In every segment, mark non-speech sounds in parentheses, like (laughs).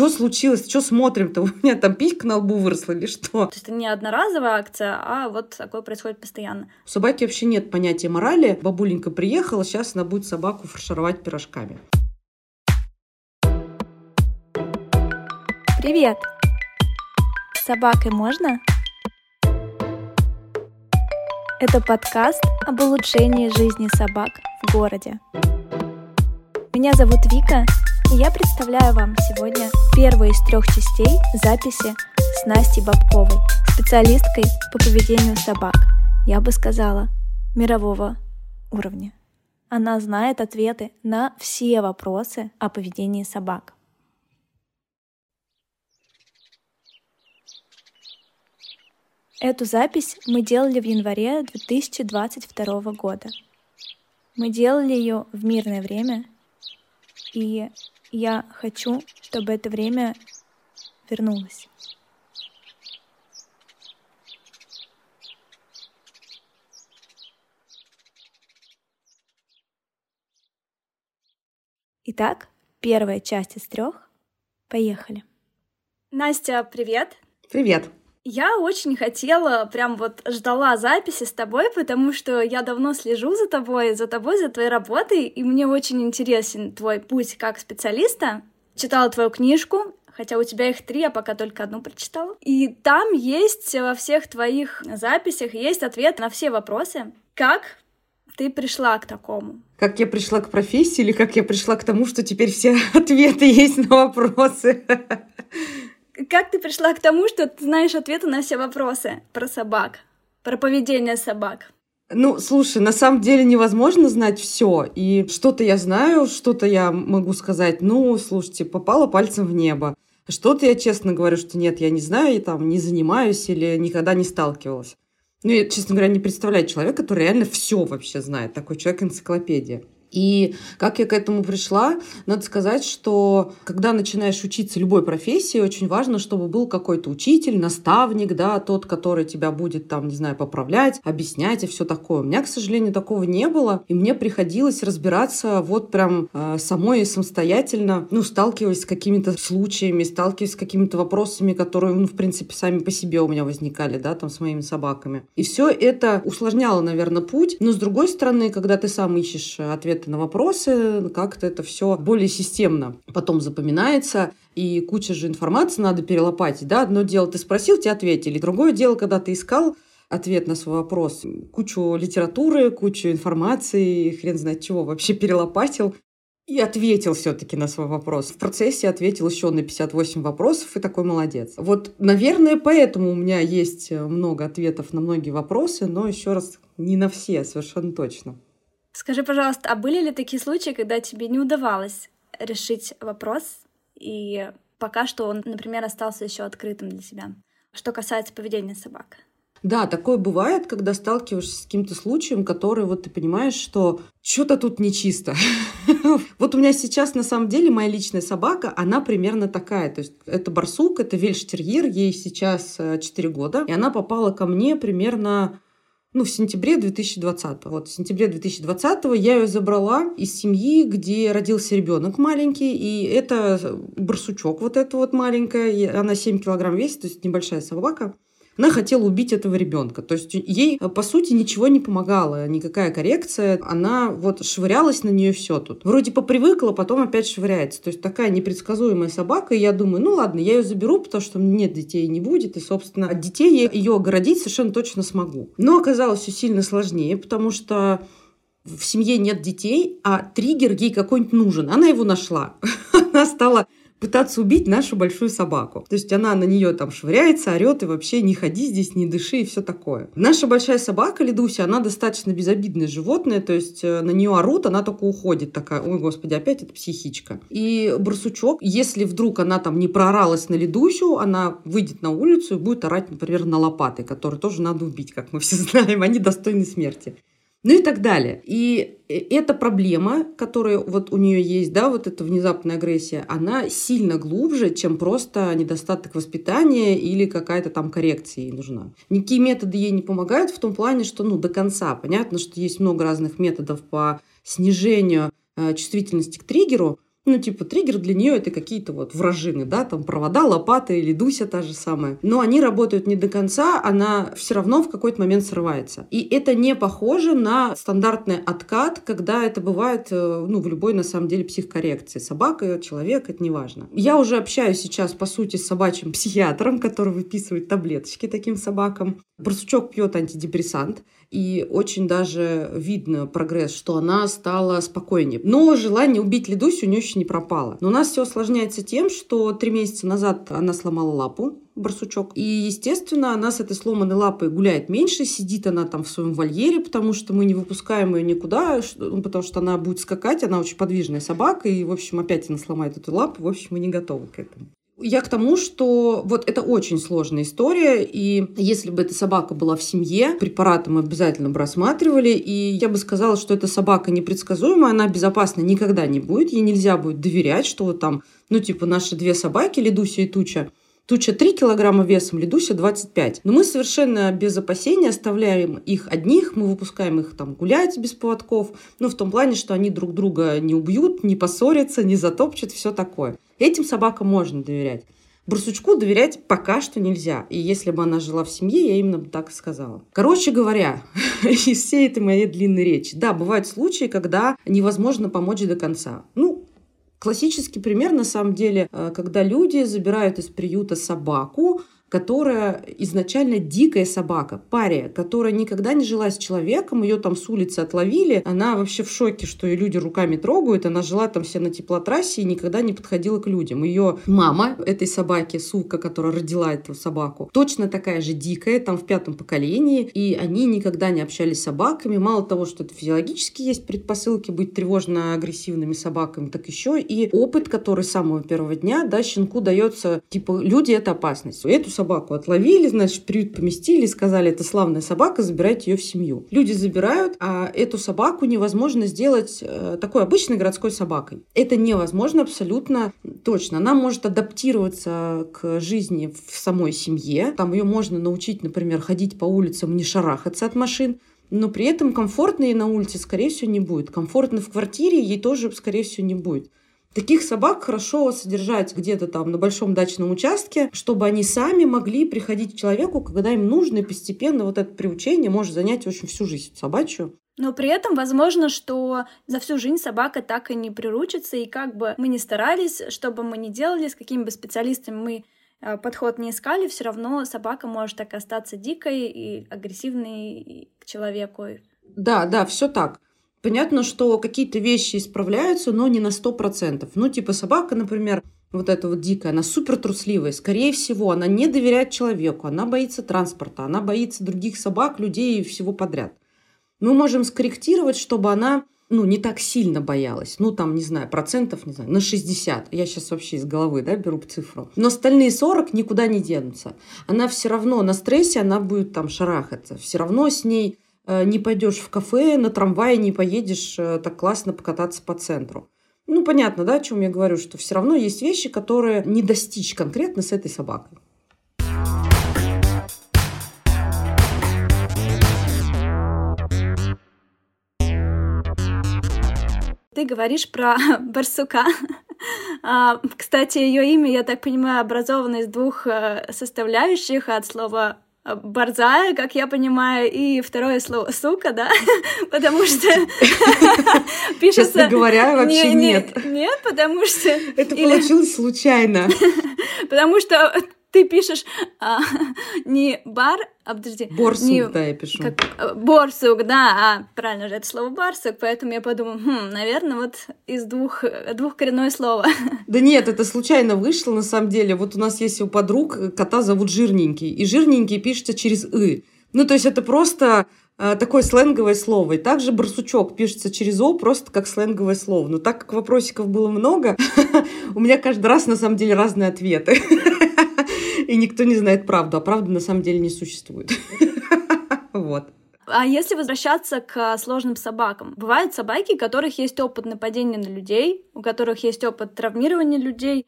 что случилось, что смотрим-то, (laughs) у меня там писька на лбу выросла или что? То есть это не одноразовая акция, а вот такое происходит постоянно. У собаки вообще нет понятия морали. Бабуленька приехала, сейчас она будет собаку фаршировать пирожками. Привет! С собакой можно? Это подкаст об улучшении жизни собак в городе. Меня зовут Вика, и я представляю вам сегодня первую из трех частей записи с Настей Бабковой, специалисткой по поведению собак, я бы сказала, мирового уровня. Она знает ответы на все вопросы о поведении собак. Эту запись мы делали в январе 2022 года. Мы делали ее в мирное время, и я хочу, чтобы это время вернулось. Итак, первая часть из трех. Поехали. Настя, привет! Привет! Я очень хотела, прям вот ждала записи с тобой, потому что я давно слежу за тобой, за тобой, за твоей работой, и мне очень интересен твой путь как специалиста. Читала твою книжку, хотя у тебя их три, я пока только одну прочитала. И там есть во всех твоих записях есть ответ на все вопросы. Как ты пришла к такому? Как я пришла к профессии или как я пришла к тому, что теперь все (laughs) ответы есть на вопросы? Как ты пришла к тому, что ты знаешь ответы на все вопросы про собак, про поведение собак? Ну, слушай, на самом деле невозможно знать все. И что-то я знаю, что-то я могу сказать, ну, слушайте, попала пальцем в небо. Что-то я честно говорю, что нет, я не знаю, я там не занимаюсь или никогда не сталкивалась. Ну, я, честно говоря, не представляю человека, который реально все вообще знает. Такой человек энциклопедия. И как я к этому пришла, надо сказать, что когда начинаешь учиться любой профессии, очень важно, чтобы был какой-то учитель, наставник, да, тот, который тебя будет там, не знаю, поправлять, объяснять и все такое. У меня, к сожалению, такого не было, и мне приходилось разбираться вот прям э, самой самостоятельно, ну, сталкиваясь с какими-то случаями, сталкиваясь с какими-то вопросами, которые, ну, в принципе, сами по себе у меня возникали, да, там с моими собаками. И все это усложняло, наверное, путь, но с другой стороны, когда ты сам ищешь ответ ответы на вопросы, как-то это все более системно потом запоминается, и куча же информации надо перелопатить, да, одно дело ты спросил, тебе ответили, другое дело, когда ты искал ответ на свой вопрос, кучу литературы, кучу информации, хрен знает чего, вообще перелопатил, и ответил все-таки на свой вопрос. В процессе ответил еще на 58 вопросов и такой молодец. Вот, наверное, поэтому у меня есть много ответов на многие вопросы, но еще раз не на все, совершенно точно. Скажи, пожалуйста, а были ли такие случаи, когда тебе не удавалось решить вопрос, и пока что он, например, остался еще открытым для себя? Что касается поведения собак. Да, такое бывает, когда сталкиваешься с каким-то случаем, который вот ты понимаешь, что что-то тут нечисто. (laughs) Вот у меня сейчас на самом деле моя личная собака, она примерно такая. То есть это барсук, это вельштерьер, ей сейчас 4 э, года. И она попала ко мне примерно ну, в сентябре 2020. Вот в сентябре 2020 я ее забрала из семьи, где родился ребенок маленький, и это барсучок вот эта вот маленькая, она 7 килограмм весит, то есть небольшая собака она хотела убить этого ребенка. То есть ей, по сути, ничего не помогало, никакая коррекция. Она вот швырялась на нее все тут. Вроде попривыкла, потом опять швыряется. То есть такая непредсказуемая собака. И я думаю, ну ладно, я ее заберу, потому что нет детей не будет. И, собственно, от детей я ее огородить совершенно точно смогу. Но оказалось все сильно сложнее, потому что в семье нет детей, а триггер ей какой-нибудь нужен. Она его нашла. (laughs) Она стала пытаться убить нашу большую собаку. То есть она на нее там швыряется, орет и вообще не ходи здесь, не дыши и все такое. Наша большая собака Ледуся, она достаточно безобидное животное, то есть э, на нее орут, она только уходит такая, ой, господи, опять это психичка. И барсучок, если вдруг она там не прооралась на Ледусю, она выйдет на улицу и будет орать, например, на лопаты, которые тоже надо убить, как мы все (laughs) знаем, они достойны смерти ну и так далее. И э, эта проблема, которая вот у нее есть, да, вот эта внезапная агрессия, она сильно глубже, чем просто недостаток воспитания или какая-то там коррекция ей нужна. Никакие методы ей не помогают в том плане, что, ну, до конца. Понятно, что есть много разных методов по снижению э, чувствительности к триггеру, Ну, типа, триггер для нее это какие-то вот вражины, да, там провода, лопата или Дуся та же самая. Но они работают не до конца, она все равно в какой-то момент срывается. И это не похоже на стандартный откат, когда это бывает, э, ну, в любой, на самом деле, психкоррекции. Собака, человек, это не важно. Я уже общаюсь сейчас, по сути, с собачьим психиатром, который выписывает таблеточки таким собакам. Барсучок пьет антидепрессант и очень даже видно прогресс, что она стала спокойнее. Но желание убить Ледусю у нее еще не пропало. Но у нас все осложняется тем, что три месяца назад она сломала лапу, барсучок. И, естественно, она с этой сломанной лапой гуляет меньше, сидит она там в своем вольере, потому что мы не выпускаем ее никуда, ну, потому что она будет скакать, она очень подвижная собака, и, в общем, опять она сломает эту лапу, в общем, мы не готовы к этому. Я к тому, что вот это очень сложная история, и если бы эта собака была в семье, препараты мы обязательно бы рассматривали, и я бы сказала, что эта собака непредсказуемая, она безопасна никогда не будет, ей нельзя будет доверять, что вот там, ну, типа, наши две собаки, Ледуся и Туча, Туча 3 килограмма весом, Ледуся 25. Но мы совершенно без опасения оставляем их одних, мы выпускаем их там гулять без поводков, ну, в том плане, что они друг друга не убьют, не поссорятся, не затопчут, все такое. Этим собакам можно доверять. Барсучку доверять пока что нельзя. И если бы она жила в семье, я именно так и сказала. Короче говоря, (laughs) из всей этой моей длинной речи, да, бывают случаи, когда невозможно помочь до конца. Ну, Классический пример, на самом деле, э, когда люди забирают из приюта собаку, которая изначально дикая собака, пария, которая никогда не жила с человеком, ее там с улицы отловили, она вообще в шоке, что ее люди руками трогают, она жила там вся на теплотрассе и никогда не подходила к людям. Ее мама этой собаки, сука, которая родила эту собаку, точно такая же дикая, там в пятом поколении, и они никогда не общались с собаками. Мало того, что это физиологически есть предпосылки быть тревожно-агрессивными собаками, так еще и опыт, который с самого первого дня, да, щенку дается, типа, люди — это опасность. Эту собаку отловили, значит, приют поместили, сказали, это славная собака, забирайте ее в семью. Люди забирают, а эту собаку невозможно сделать э, такой обычной городской собакой. Это невозможно абсолютно точно. Она может адаптироваться к жизни в самой семье. Там ее можно научить, например, ходить по улицам, не шарахаться от машин но при этом комфортно ей на улице, скорее всего, не будет. Комфортно в квартире ей тоже, скорее всего, не будет. Таких собак хорошо содержать где-то там на большом дачном участке, чтобы они сами могли приходить к человеку, когда им нужно, и постепенно вот это приучение может занять очень всю жизнь собачью. Но при этом возможно, что за всю жизнь собака так и не приручится, и как бы мы ни старались, что бы мы ни делали, с какими бы специалистами мы э, подход не искали, все равно собака может так остаться дикой и агрессивной к человеку. Да, да, все так. Понятно, что какие-то вещи исправляются, но не на 100%. Ну, типа собака, например, вот эта вот дикая, она супер трусливая. Скорее всего, она не доверяет человеку, она боится транспорта, она боится других собак, людей и всего подряд. Мы можем скорректировать, чтобы она ну, не так сильно боялась. Ну, там, не знаю, процентов, не знаю, на 60. Я сейчас вообще из головы, да, беру цифру. Но остальные 40 никуда не денутся. Она все равно на стрессе, она будет там шарахаться. Все равно с ней не пойдешь в кафе, на трамвае не поедешь э, так классно покататься по центру. Ну, понятно, да, о чем я говорю, что все равно есть вещи, которые не достичь конкретно с этой собакой. Ты говоришь про (laughs) барсука. А, кстати, ее имя, я так понимаю, образовано из двух э, составляющих от слова Э, борзая, как я понимаю, и второе слово сука, да, (laughs) потому что (laughs) пишется... Честно говоря, вообще нет. Нет, потому что... Это получилось случайно. (laughs) Потому что ты пишешь а, (laughs) не бар, а подожди. Борсук, не, да, я пишу. Как, э, борсук, да, а правильно же это слово барсук, поэтому я подумала, хм, наверное, вот из двух, двух коренное слово. (laughs) Да нет, это случайно вышло, на самом деле. Вот у нас есть у подруг, кота зовут Жирненький, и Жирненький пишется через «ы». Ну, то есть это просто э, такое сленговое слово. И также барсучок пишется через «о», просто как сленговое слово. Но так как вопросиков было много, (laughs) у меня каждый раз на самом деле разные ответы и никто не знает правду, а правды на самом деле не существует. (laughs) Вот. А если возвращаться к сложным собакам, бывают собаки, у которых есть опыт нападения на людей, у которых есть опыт травмирования людей,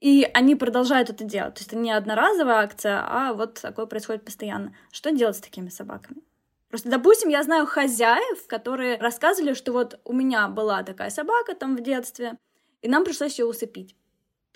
и они продолжают это делать. То есть это не одноразовая акция, а вот такое происходит постоянно. Что делать с такими собаками? Просто, допустим, я знаю хозяев, которые рассказывали, что вот у меня была такая собака там в детстве, и нам пришлось ее усыпить.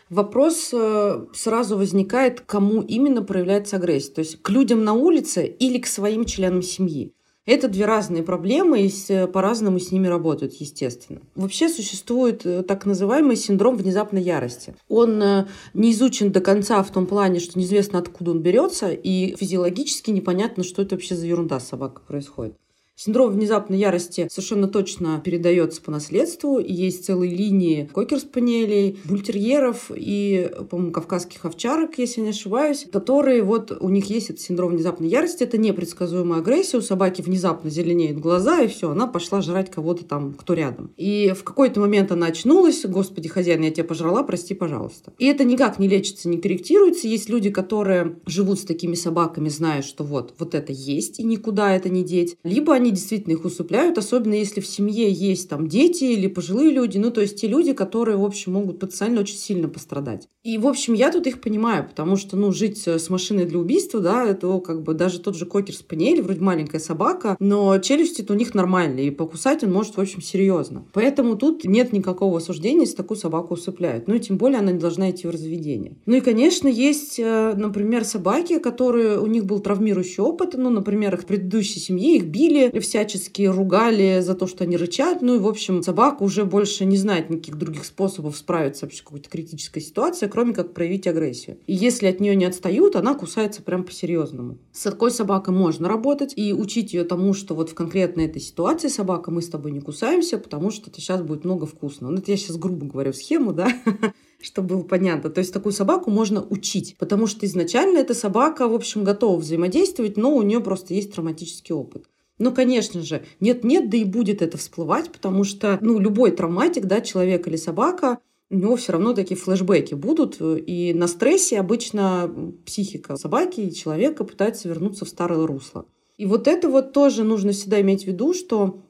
Вопрос э, сразу возникает, кому именно проявляется агрессия. То есть к людям на улице или к своим членам семьи. Это две разные проблемы, и э, по-разному с ними работают, естественно. Вообще существует э, так называемый синдром внезапной ярости. Он не изучен до конца в том плане, что неизвестно, откуда он берется, и физиологически непонятно, что это вообще за ерунда с собакой происходит. Синдром внезапной ярости совершенно точно передается по наследству. Есть целые линии кокер-спаниелей, бультерьеров и, по-моему, кавказских овчарок, если не ошибаюсь, которые вот у них есть этот синдром внезапной ярости. Это непредсказуемая агрессия. У собаки внезапно зеленеют глаза, и все, она пошла жрать кого-то там, кто рядом. И в какой-то момент она очнулась, господи, хозяин, я тебя пожрала, прости, пожалуйста. И это никак не лечится, не корректируется. Есть люди, которые живут с такими собаками, зная, что вот, вот это есть, и никуда это не деть. Либо они они действительно их усыпляют, особенно если в семье есть там дети или пожилые люди, ну, то есть те люди, которые, в общем, могут потенциально очень сильно пострадать. И, в общем, я тут их понимаю, потому что, ну, жить с машиной для убийства, да, это как бы даже тот же кокер спаниель, вроде маленькая собака, но челюсти-то у них нормальные, и покусать он может, в общем, серьезно. Поэтому тут нет никакого осуждения, если такую собаку усыпляют. Ну, и тем более она не должна идти в разведение. Ну и, конечно, есть, э, например, собаки, которые, у них был травмирующий опыт, ну, например, их предыдущей семье их били, всячески ругали за то, что они рычат. Ну и, в общем, собака уже больше не знает никаких других способов справиться вообще с какой-то критической ситуацией, кроме как проявить агрессию. И если от нее не отстают, она кусается прям по-серьезному. С такой собакой можно работать и учить ее тому, что вот в конкретной этой ситуации собака, мы с тобой не кусаемся, потому что это сейчас будет много вкусного. Ну, это я сейчас грубо говорю схему, да, (laughs) чтобы было понятно. То есть такую собаку можно учить, потому что изначально эта собака, в общем, готова взаимодействовать, но у нее просто есть травматический опыт. Ну, конечно же, нет-нет, да и будет это всплывать, потому что, ну, любой травматик, да, человек или собака, у него все равно такие флешбеки будут, и на стрессе обычно психика собаки и человека пытается вернуться в старое русло. И вот это вот тоже нужно всегда иметь в виду, что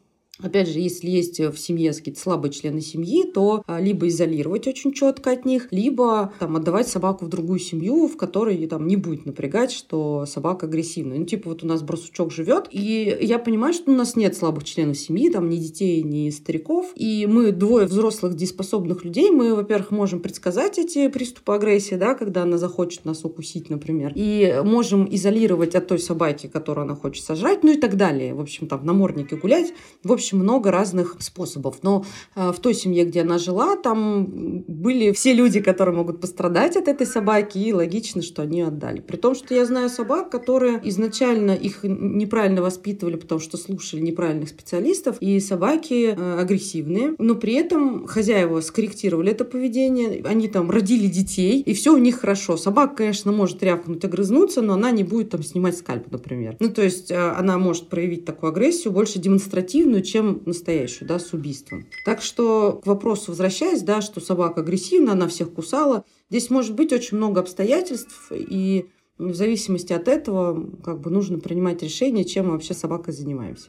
Опять же, если есть в семье какие-то слабые члены семьи, то а, либо изолировать очень четко от них, либо там, отдавать собаку в другую семью, в которой там, не будет напрягать, что собака агрессивная. Ну, типа вот у нас бросучок живет, и я понимаю, что у нас нет слабых членов семьи, там ни детей, ни стариков, и мы двое взрослых дееспособных людей, мы, во-первых, можем предсказать эти приступы агрессии, да, когда она захочет нас укусить, например, и можем изолировать от той собаки, которую она хочет сожрать, ну и так далее. В общем, там в наморднике гулять. В общем, очень много разных способов. Но э, в той семье, где она жила, там были все люди, которые могут пострадать от этой собаки, и логично, что они отдали. При том, что я знаю собак, которые изначально их неправильно воспитывали, потому что слушали неправильных специалистов, и собаки э, агрессивные, но при этом хозяева скорректировали это поведение, они там родили детей, и все у них хорошо. Собака, конечно, может рявкнуть, огрызнуться, но она не будет там снимать скальп, например. Ну, то есть э, она может проявить такую агрессию больше демонстративную, чем чем настоящую, да, с убийством. Так что к вопросу возвращаясь, да, что собака агрессивна, она всех кусала. Здесь может быть очень много обстоятельств, и в зависимости от этого как бы нужно принимать решение, чем мы вообще собакой занимаемся.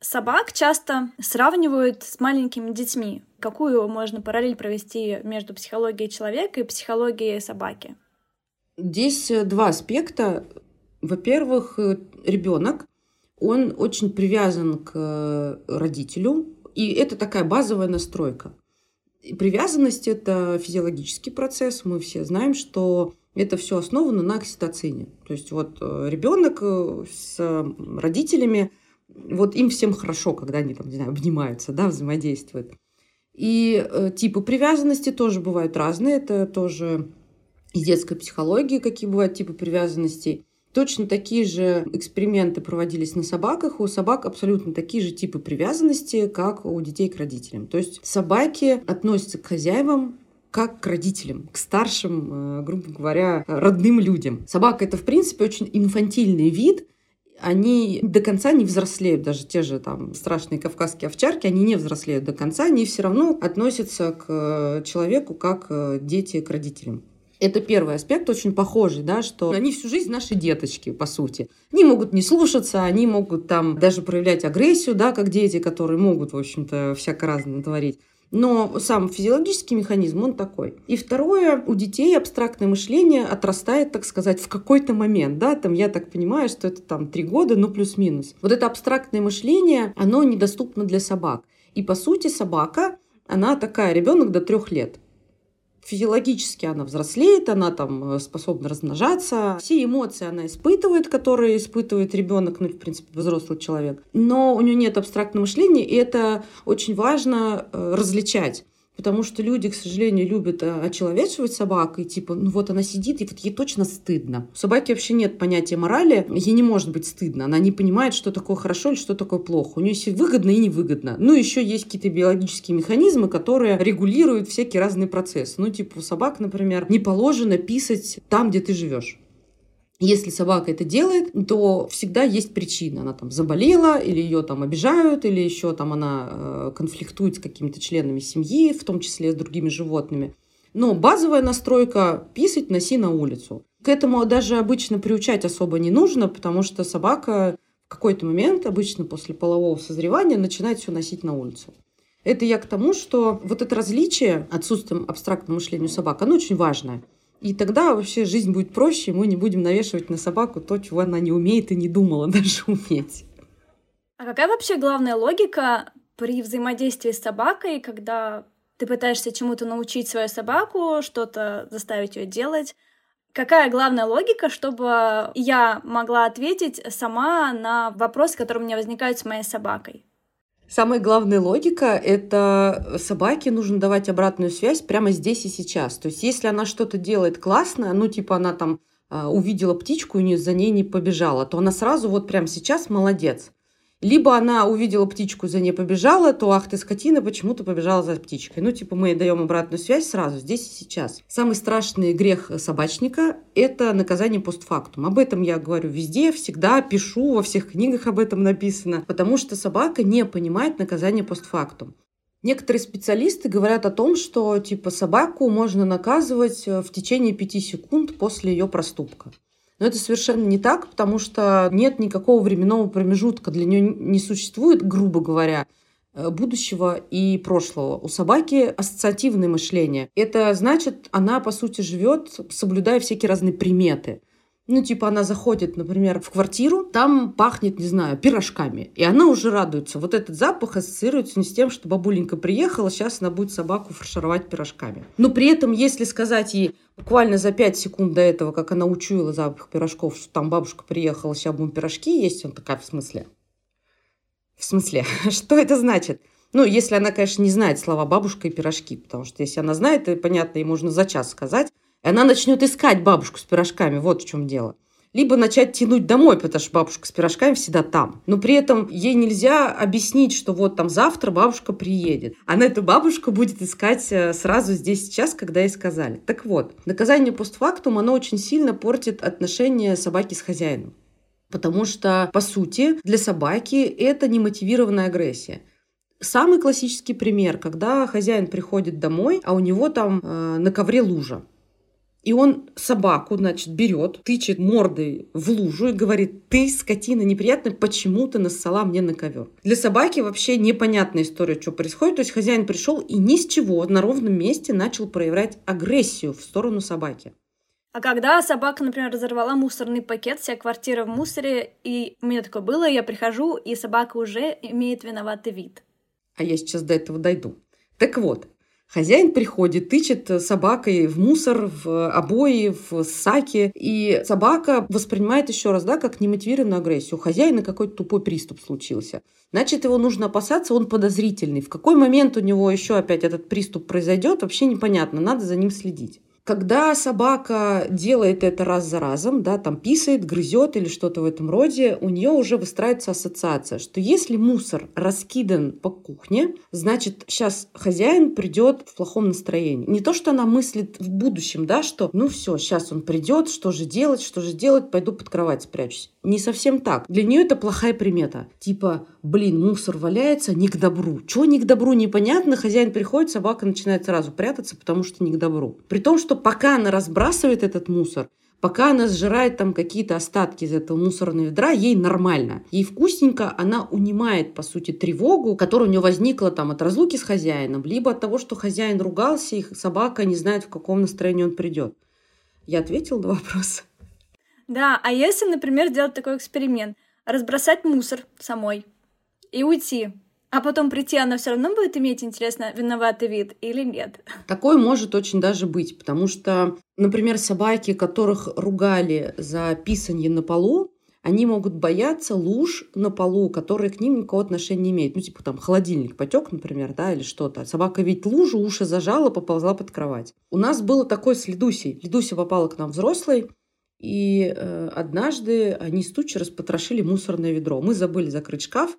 Собак часто сравнивают с маленькими детьми. Какую можно параллель провести между психологией человека и психологией собаки? Здесь два аспекта. Во-первых, ребенок он очень привязан к э, родителю, и это такая базовая настройка. И привязанность – это физиологический процесс. Мы все знаем, что это все основано на окситоцине. То есть вот э, ребенок э, с родителями, вот им всем хорошо, когда они там, не знаю, обнимаются, да, взаимодействуют. И типы привязанности тоже бывают разные. Это тоже из детской психологии, какие бывают типы привязанностей. Точно такие же эксперименты проводились на собаках. У собак абсолютно такие же типы привязанности, как у детей к родителям. То есть собаки относятся к хозяевам как к родителям, к старшим, э, грубо говоря, родным людям. Собака — это, в принципе, очень инфантильный вид, они до конца не взрослеют, даже те же там страшные кавказские овчарки, они не взрослеют до конца, они все равно относятся к э, человеку как э, дети к родителям. Это первый аспект, очень похожий, да, что они всю жизнь наши деточки, по сути. Они могут не слушаться, они могут там даже проявлять агрессию, да, как дети, которые могут, в общем-то, всяко разное творить. Но сам физиологический механизм, он такой. И второе, у детей абстрактное мышление отрастает, так сказать, в какой-то момент, да, там я так понимаю, что это там три года, ну плюс-минус. Вот это абстрактное мышление, оно недоступно для собак. И по сути собака она такая, ребенок до трех лет. Физиологически она взрослеет, она там э, способна размножаться. Все эмоции она испытывает, которые испытывает ребенок, ну, в принципе, взрослый человек. Но у нее нет абстрактного мышления, и это очень важно э, различать. Потому что люди, к сожалению, любят э, очеловечивать собак, и типа, ну вот она сидит, и вот ей точно стыдно. У собаки вообще нет понятия морали, ей не может быть стыдно. Она не понимает, что такое хорошо или что такое плохо. У нее есть выгодно и невыгодно. Ну, еще есть какие-то биологические механизмы, которые регулируют всякие разные процессы. Ну, типа у собак, например, не положено писать там, где ты живешь. Если собака это делает, то всегда есть причина. Она там заболела, или ее там обижают, или еще там она э, конфликтует с какими-то членами семьи, в том числе с другими животными. Но базовая настройка – писать, носи на улицу. К этому даже обычно приучать особо не нужно, потому что собака в какой-то момент, обычно после полового созревания, начинает все носить на улицу. Это я к тому, что вот это различие, отсутствием абстрактного мышления у собак, оно очень важное. И тогда вообще жизнь будет проще, мы не будем навешивать на собаку то, чего она не умеет и не думала (laughs) даже уметь. А какая вообще главная логика при взаимодействии с собакой, когда ты пытаешься чему-то научить свою собаку, что-то заставить ее делать? Какая главная логика, чтобы я могла ответить сама на вопрос, который у меня возникает с моей собакой? Самая главная логика – это собаке нужно давать обратную связь прямо здесь и сейчас. То есть если она что-то делает классное, ну типа она там а, увидела птичку и за ней не побежала, то она сразу вот прямо сейчас молодец. Либо она увидела птичку, за ней побежала, то ах ты скотина, почему ты побежала за птичкой. Ну, типа мы даем обратную связь сразу, здесь и сейчас. Самый страшный грех собачника – это наказание постфактум. Об этом я говорю везде, всегда пишу, во всех книгах об этом написано. Потому что собака не понимает наказание постфактум. Некоторые специалисты говорят о том, что типа собаку можно наказывать в течение пяти секунд после ее проступка. Но это совершенно не так, потому что нет никакого временного промежутка. Для нее не существует, грубо говоря, э, будущего и прошлого. У собаки ассоциативное мышление. Это значит, она, по сути, живет, соблюдая всякие разные приметы. Ну, типа, она заходит, например, в квартиру, там пахнет, не знаю, пирожками. И она уже радуется. Вот этот запах ассоциируется не с тем, что бабуленька приехала, сейчас она будет собаку фаршировать пирожками. Но при этом, если сказать ей буквально за 5 секунд до этого, как она учуяла запах пирожков, что там бабушка приехала, сейчас будем пирожки есть, он такая, в смысле? В смысле? (laughs) Что это значит? Ну, если она, конечно, не знает слова «бабушка» и «пирожки», потому что если она знает, то, понятно, ей можно за час сказать, она начнет искать бабушку с пирожками. Вот в чем дело либо начать тянуть домой, потому что бабушка с пирожками всегда там. Но при этом ей нельзя объяснить, что вот там завтра бабушка приедет. Она эту бабушку будет искать э, сразу здесь сейчас, когда ей сказали. Так вот, наказание постфактум, оно очень сильно портит отношения собаки с хозяином. Потому что, по сути, для собаки это немотивированная агрессия. Самый классический пример, когда хозяин приходит домой, а у него там э, на ковре лужа. И он собаку, значит, берет, тычет мордой в лужу и говорит, ты, скотина неприятная, почему ты нассала мне на ковер? Для собаки вообще непонятная история, что происходит. То есть хозяин пришел и ни с чего на ровном месте начал проявлять агрессию в сторону собаки. А когда собака, например, разорвала мусорный пакет, вся квартира в мусоре, и у меня такое было, я прихожу, и собака уже имеет виноватый вид. А я сейчас до этого дойду. Так вот, Хозяин приходит, тычет собакой в мусор, в обои, в саки. И собака воспринимает еще раз, да, как немотивированную агрессию. У хозяина какой-то тупой приступ случился. Значит, его нужно опасаться, он подозрительный. В какой момент у него еще опять этот приступ произойдет, вообще непонятно. Надо за ним следить. Когда собака делает это раз за разом, да, там писает, грызет или что-то в этом роде, у нее уже выстраивается ассоциация, что если мусор раскидан по кухне, значит, сейчас хозяин придет в плохом настроении. Не то, что она мыслит в будущем, да, что ну все, сейчас он придет, что же делать, что же делать, пойду под кровать спрячусь. Не совсем так. Для нее это плохая примета. Типа, блин, мусор валяется, не к добру. Чего не к добру, непонятно. Хозяин приходит, собака начинает сразу прятаться, потому что не к добру. При том, что пока она разбрасывает этот мусор, пока она сжирает там какие-то остатки из этого мусорного ведра, ей нормально. Ей вкусненько, она унимает, по сути, тревогу, которая у нее возникла там от разлуки с хозяином, либо от того, что хозяин ругался, и собака не знает, в каком настроении он придет. Я ответила на вопрос. Да, а если, например, сделать такой эксперимент, разбросать мусор самой и уйти, А потом прийти, она все равно будет иметь, интересно, виноватый вид или нет? Такое может очень даже быть, потому что, например, собаки, которых ругали за писанье на полу, они могут бояться луж на полу, которые к ним никакого отношения не имеют. Ну, типа там холодильник потек, например, да, или что-то. Собака ведь лужу, уши зажала, поползла под кровать. У нас было такое с Ледусей. Ледуся попала к нам взрослой, и э, однажды они с тучи распотрошили мусорное ведро. Мы забыли закрыть шкаф,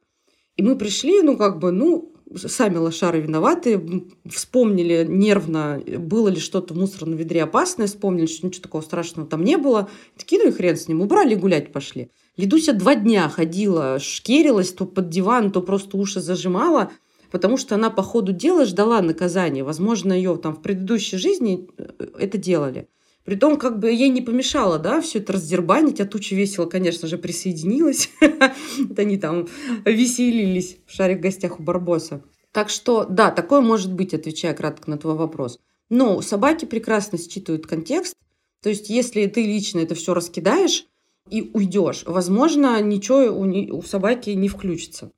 и мы пришли, ну, как бы, ну, сами лошары виноваты, вспомнили нервно, было ли что-то в мусорном ведре опасное, вспомнили, что ничего такого страшного там не было. Такие, ну и хрен с ним, убрали гулять пошли. Ледуся два дня ходила, шкерилась то под диван, то просто уши зажимала, потому что она по ходу дела ждала наказания. Возможно, ее там в предыдущей жизни э, это делали. Притом, как бы ей не помешало, да, все это раздербанить, а туча весело, конечно же, присоединилась. (laughs) Это они там веселились в шаре в гостях у Барбоса. Так что, да, такое может быть, отвечая кратко на твой вопрос. Но собаки прекрасно считывают контекст. То есть, если ты лично это все раскидаешь и уйдешь, возможно, ничего у, у собаки не включится.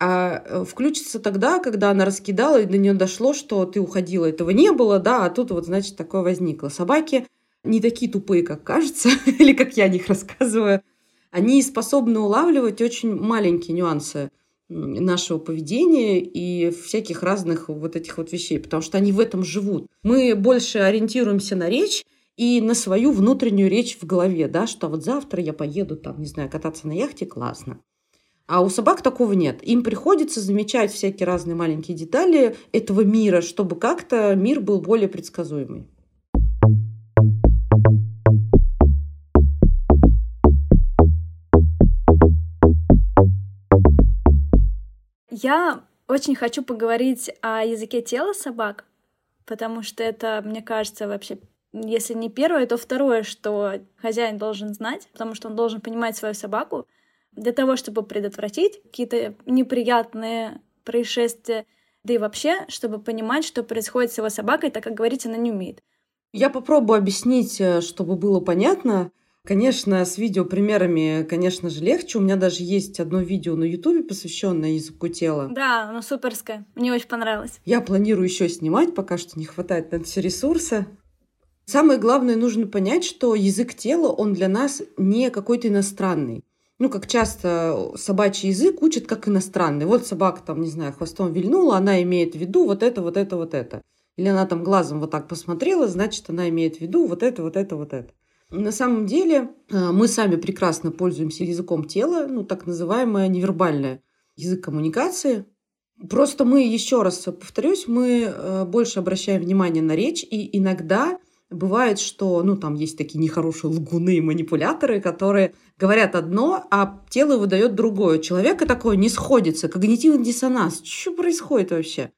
А э, включится тогда, когда она раскидала, и до нее дошло, что ты уходила, этого не было, да, а тут вот, значит, такое возникло. Собаки не такие тупые, как кажется, (laughs) или как я о них рассказываю. Они способны улавливать очень маленькие нюансы нашего поведения и всяких разных вот этих вот вещей, потому что они в этом живут. Мы больше ориентируемся на речь и на свою внутреннюю речь в голове, да, что вот завтра я поеду там, не знаю, кататься на яхте, классно. А у собак такого нет. Им приходится замечать всякие разные маленькие детали этого мира, чтобы как-то мир был более предсказуемый. Я очень хочу поговорить о языке тела собак, потому что это, мне кажется, вообще, если не первое, то второе, что хозяин должен знать, потому что он должен понимать свою собаку для того, чтобы предотвратить какие-то неприятные происшествия, да и вообще, чтобы понимать, что происходит с его собакой, так как говорить она не умеет. Я попробую объяснить, э, чтобы было понятно. Конечно, с видеопримерами, конечно же, легче. У меня даже есть одно видео на Ютубе, посвященное языку тела. Да, оно суперское. Мне очень понравилось. Я планирую еще снимать, пока что не хватает на все ресурсы. Самое главное, нужно понять, что язык тела, он для нас не какой-то иностранный. Ну, как часто собачий язык учат как иностранный. Вот собака там, не знаю, хвостом вильнула, она имеет в виду вот это, вот это, вот это. Или она там глазом вот так посмотрела, значит, она имеет в виду вот это, вот это, вот это. На самом деле э, мы сами прекрасно пользуемся языком тела, ну, так называемое невербальное язык коммуникации. Просто мы, еще раз повторюсь, мы э, больше обращаем внимание на речь, и иногда бывает, что, ну, там есть такие нехорошие лгуны, манипуляторы, которые говорят одно, а тело выдает другое. Человека такое не сходится, когнитивный диссонанс. Что происходит вообще?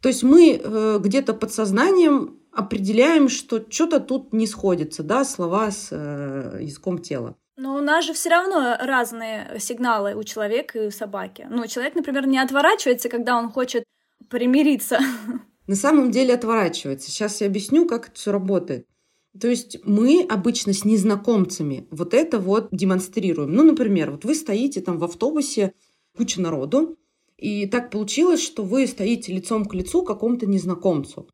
То есть мы э, где-то подсознанием определяем, что что-то тут не сходится, да, слова с э, языком тела. Но у нас же все равно разные сигналы у человека и у собаки. Ну, человек, например, не отворачивается, когда он хочет примириться. (laughs) На самом деле отворачивается. Сейчас я объясню, как это все работает. То есть мы обычно с незнакомцами вот это вот демонстрируем. Ну, например, вот вы стоите там в автобусе, куча народу, и так получилось, что вы стоите лицом к лицу какому-то незнакомцу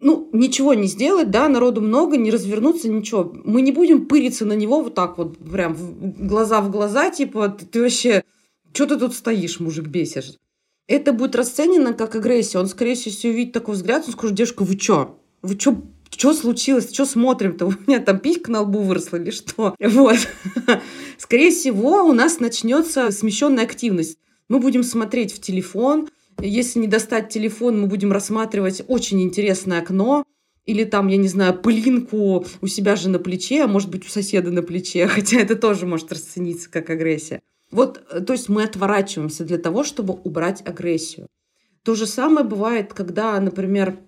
ну, ничего не сделать, да, народу много, не развернуться, ничего. Мы не будем пыриться на него вот так вот, прям в глаза в глаза, типа, ты вообще, что ты тут стоишь, мужик, бесишь? Это будет расценено как агрессия. Он, скорее всего, если увидит такой взгляд, он скажет, девушка, вы что? Вы что что случилось? Что смотрим-то? У меня там писька на лбу выросла или что? Вот. (laughs) Скорее всего, у нас начнется смещенная активность. Мы будем смотреть в телефон, если не достать телефон, мы будем рассматривать очень интересное окно, или там, я не знаю, пылинку у себя же на плече, а может быть у соседа на плече, (laughs) хотя это тоже может расцениться как агрессия. Вот, э, то есть мы отворачиваемся для того, чтобы убрать агрессию. То же самое бывает, когда, например,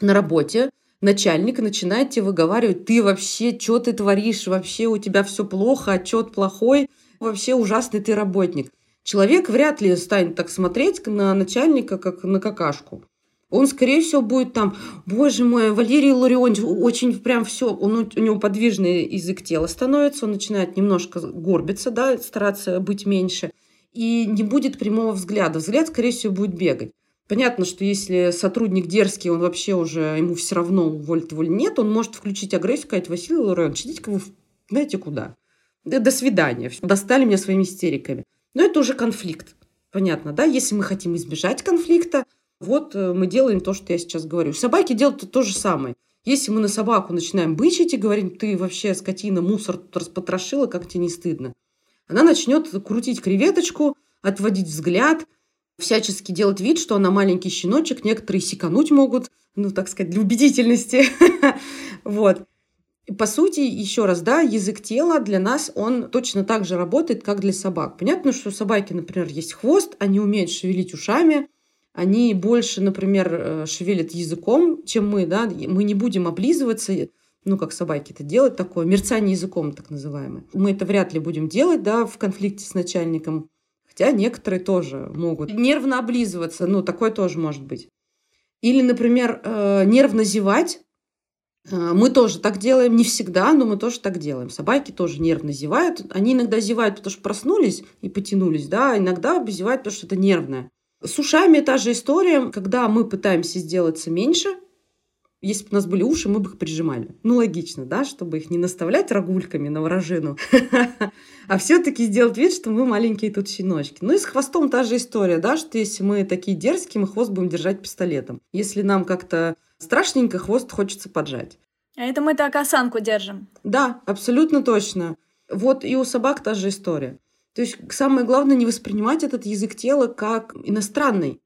на работе начальник начинает тебе выговаривать, ты вообще, что ты творишь, вообще у тебя все плохо, отчет плохой, вообще ужасный ты работник. Человек вряд ли станет так смотреть на начальника, как на какашку. Он, скорее всего, будет там, боже мой, Валерий Ларионович, очень прям все, он, у него подвижный язык тела становится, он начинает немножко горбиться, да, стараться быть меньше. и не будет прямого взгляда. Взгляд, скорее всего, будет бегать. Понятно, что если сотрудник дерзкий, он вообще уже, ему все равно, уволит или нет, он может включить агрессию, сказать, Василий Лаврентьевич, идите-ка вы знаете куда. Да, до свидания. Достали меня своими истериками. Но это уже конфликт. Понятно, да? Если мы хотим избежать конфликта, вот э, мы делаем то, что я сейчас говорю. Собаки делают то же самое. Если мы на собаку начинаем бычить и говорим, ты вообще скотина, мусор тут распотрошила, как тебе не стыдно, она начнет крутить креветочку, отводить взгляд, всячески делать вид, что она маленький щеночек, некоторые секануть могут, ну, так сказать, для убедительности. (laughs) Вот. По сути, еще раз, да, язык тела для нас, он точно так же работает, как для собак. Понятно, что у собаки, например, есть хвост, они умеют шевелить ушами, они больше, например, э, шевелят языком, чем мы, да, мы не будем облизываться, ну, как собаки это делают, такое мерцание языком, так называемое. Мы это вряд ли будем делать, да, в конфликте с начальником, хотя некоторые тоже могут. Нервно облизываться, ну, такое тоже может быть. Или, например, э, нервно зевать, мы тоже так делаем, не всегда, но мы тоже так делаем. Собаки тоже нервно зевают. Они иногда зевают, потому что проснулись и потянулись, да, а иногда зевают, потому что это нервное. С ушами та же история, когда мы пытаемся сделаться меньше, если бы у нас были уши, мы бы их прижимали. Ну, логично, да, чтобы их не наставлять рогульками на ворожину, (laughs) а все-таки сделать вид, что мы маленькие тут щеночки. Ну и с хвостом та же история, да, что если мы такие дерзкие, мы хвост будем держать пистолетом. Если нам как-то страшненько, хвост хочется поджать. А это мы так осанку держим. Да, абсолютно точно. Вот и у собак та же история. То есть самое главное не воспринимать этот язык тела как иностранный.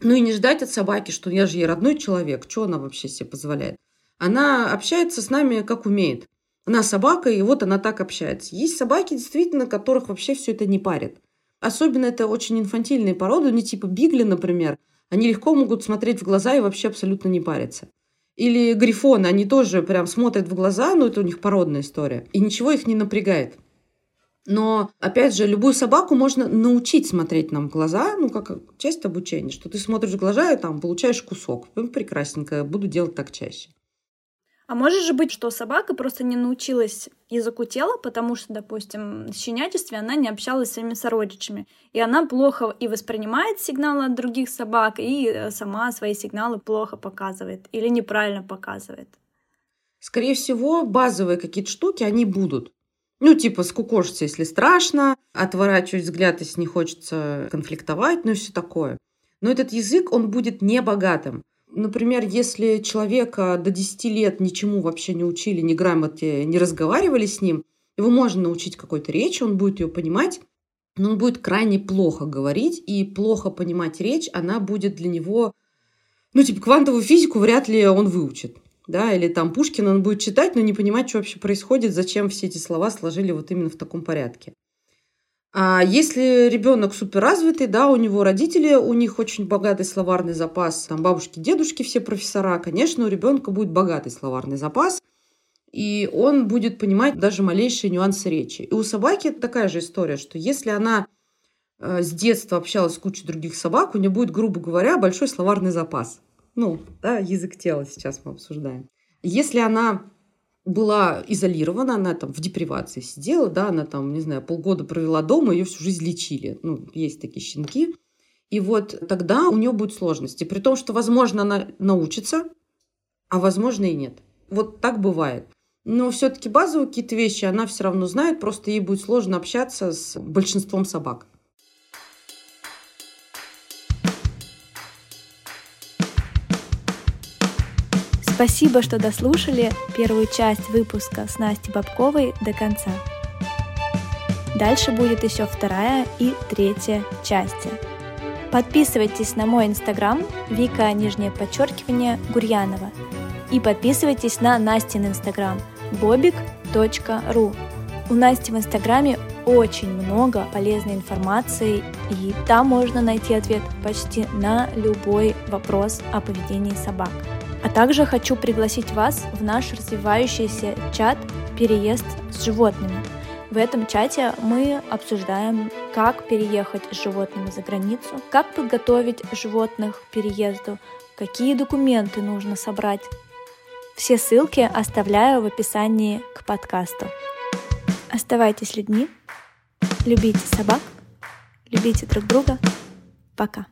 Ну и не ждать от собаки, что я же ей родной человек, что она вообще себе позволяет. Она общается с нами как умеет. Она собака, и вот она так общается. Есть собаки, действительно, которых вообще все это не парит. Особенно это очень инфантильные породы, не типа бигли, например. Они легко могут смотреть в глаза и вообще абсолютно не париться. Или грифоны, они тоже прям смотрят в глаза, но это у них породная история. И ничего их не напрягает. Но, опять же, любую собаку можно научить смотреть нам в глаза, ну, как часть обучения, что ты смотришь в глаза и там получаешь кусок. Ну, прекрасненько, буду делать так чаще. А может же быть, что собака просто не научилась языку тела, потому что, допустим, в щенячестве она не общалась с своими сородичами, и она плохо и воспринимает сигналы от других собак, и э, сама свои сигналы плохо показывает или неправильно показывает. Скорее всего, базовые какие-то штуки, они будут. Ну, типа, скукожиться, если страшно, отворачивать взгляд, если не хочется конфликтовать, ну и все такое. Но этот язык, он будет небогатым. Например, если человека до 10 лет ничему вообще не учили, ни грамоте, не разговаривали с ним, его можно научить какой-то речи, он будет ее понимать, но он будет крайне плохо говорить, и плохо понимать речь, она будет для него... Ну, типа, квантовую физику вряд ли он выучит да, или там Пушкин он будет читать, но не понимать, что вообще происходит, зачем все эти слова сложили вот именно в таком порядке. А если ребенок суперразвитый, да, у него родители, у них очень богатый словарный запас, там бабушки, дедушки, все профессора, конечно, у ребенка будет богатый словарный запас, и он будет понимать даже малейшие нюансы речи. И у собаки такая же история, что если она э, с детства общалась с кучей других собак, у нее будет, грубо говоря, большой словарный запас. Ну, да, язык тела сейчас мы обсуждаем. Если она была изолирована, она там в депривации сидела, да, она там, не знаю, полгода провела дома, ее всю жизнь лечили. Ну, есть такие щенки. И вот тогда у нее будут сложности. При том, что, возможно, она научится, а возможно и нет. Вот так бывает. Но все-таки базовые какие-то вещи она все равно знает, просто ей будет сложно общаться с большинством собак. Спасибо, что дослушали первую часть выпуска с Настей Бабковой до конца. Дальше будет еще вторая и третья части. Подписывайтесь на мой инстаграм Вика, нижнее подчеркивание, Гурьянова. И подписывайтесь на Настин инстаграм bobik.ru. У Насти в инстаграме очень много полезной информации, и там можно найти ответ почти на любой вопрос о поведении собак. А также хочу пригласить вас в наш развивающийся чат «Переезд с животными». В этом чате мы обсуждаем, как переехать с животными за границу, как подготовить животных к переезду, какие документы нужно собрать. Все ссылки оставляю в описании к подкасту. Оставайтесь людьми, любите собак, любите друг друга. Пока.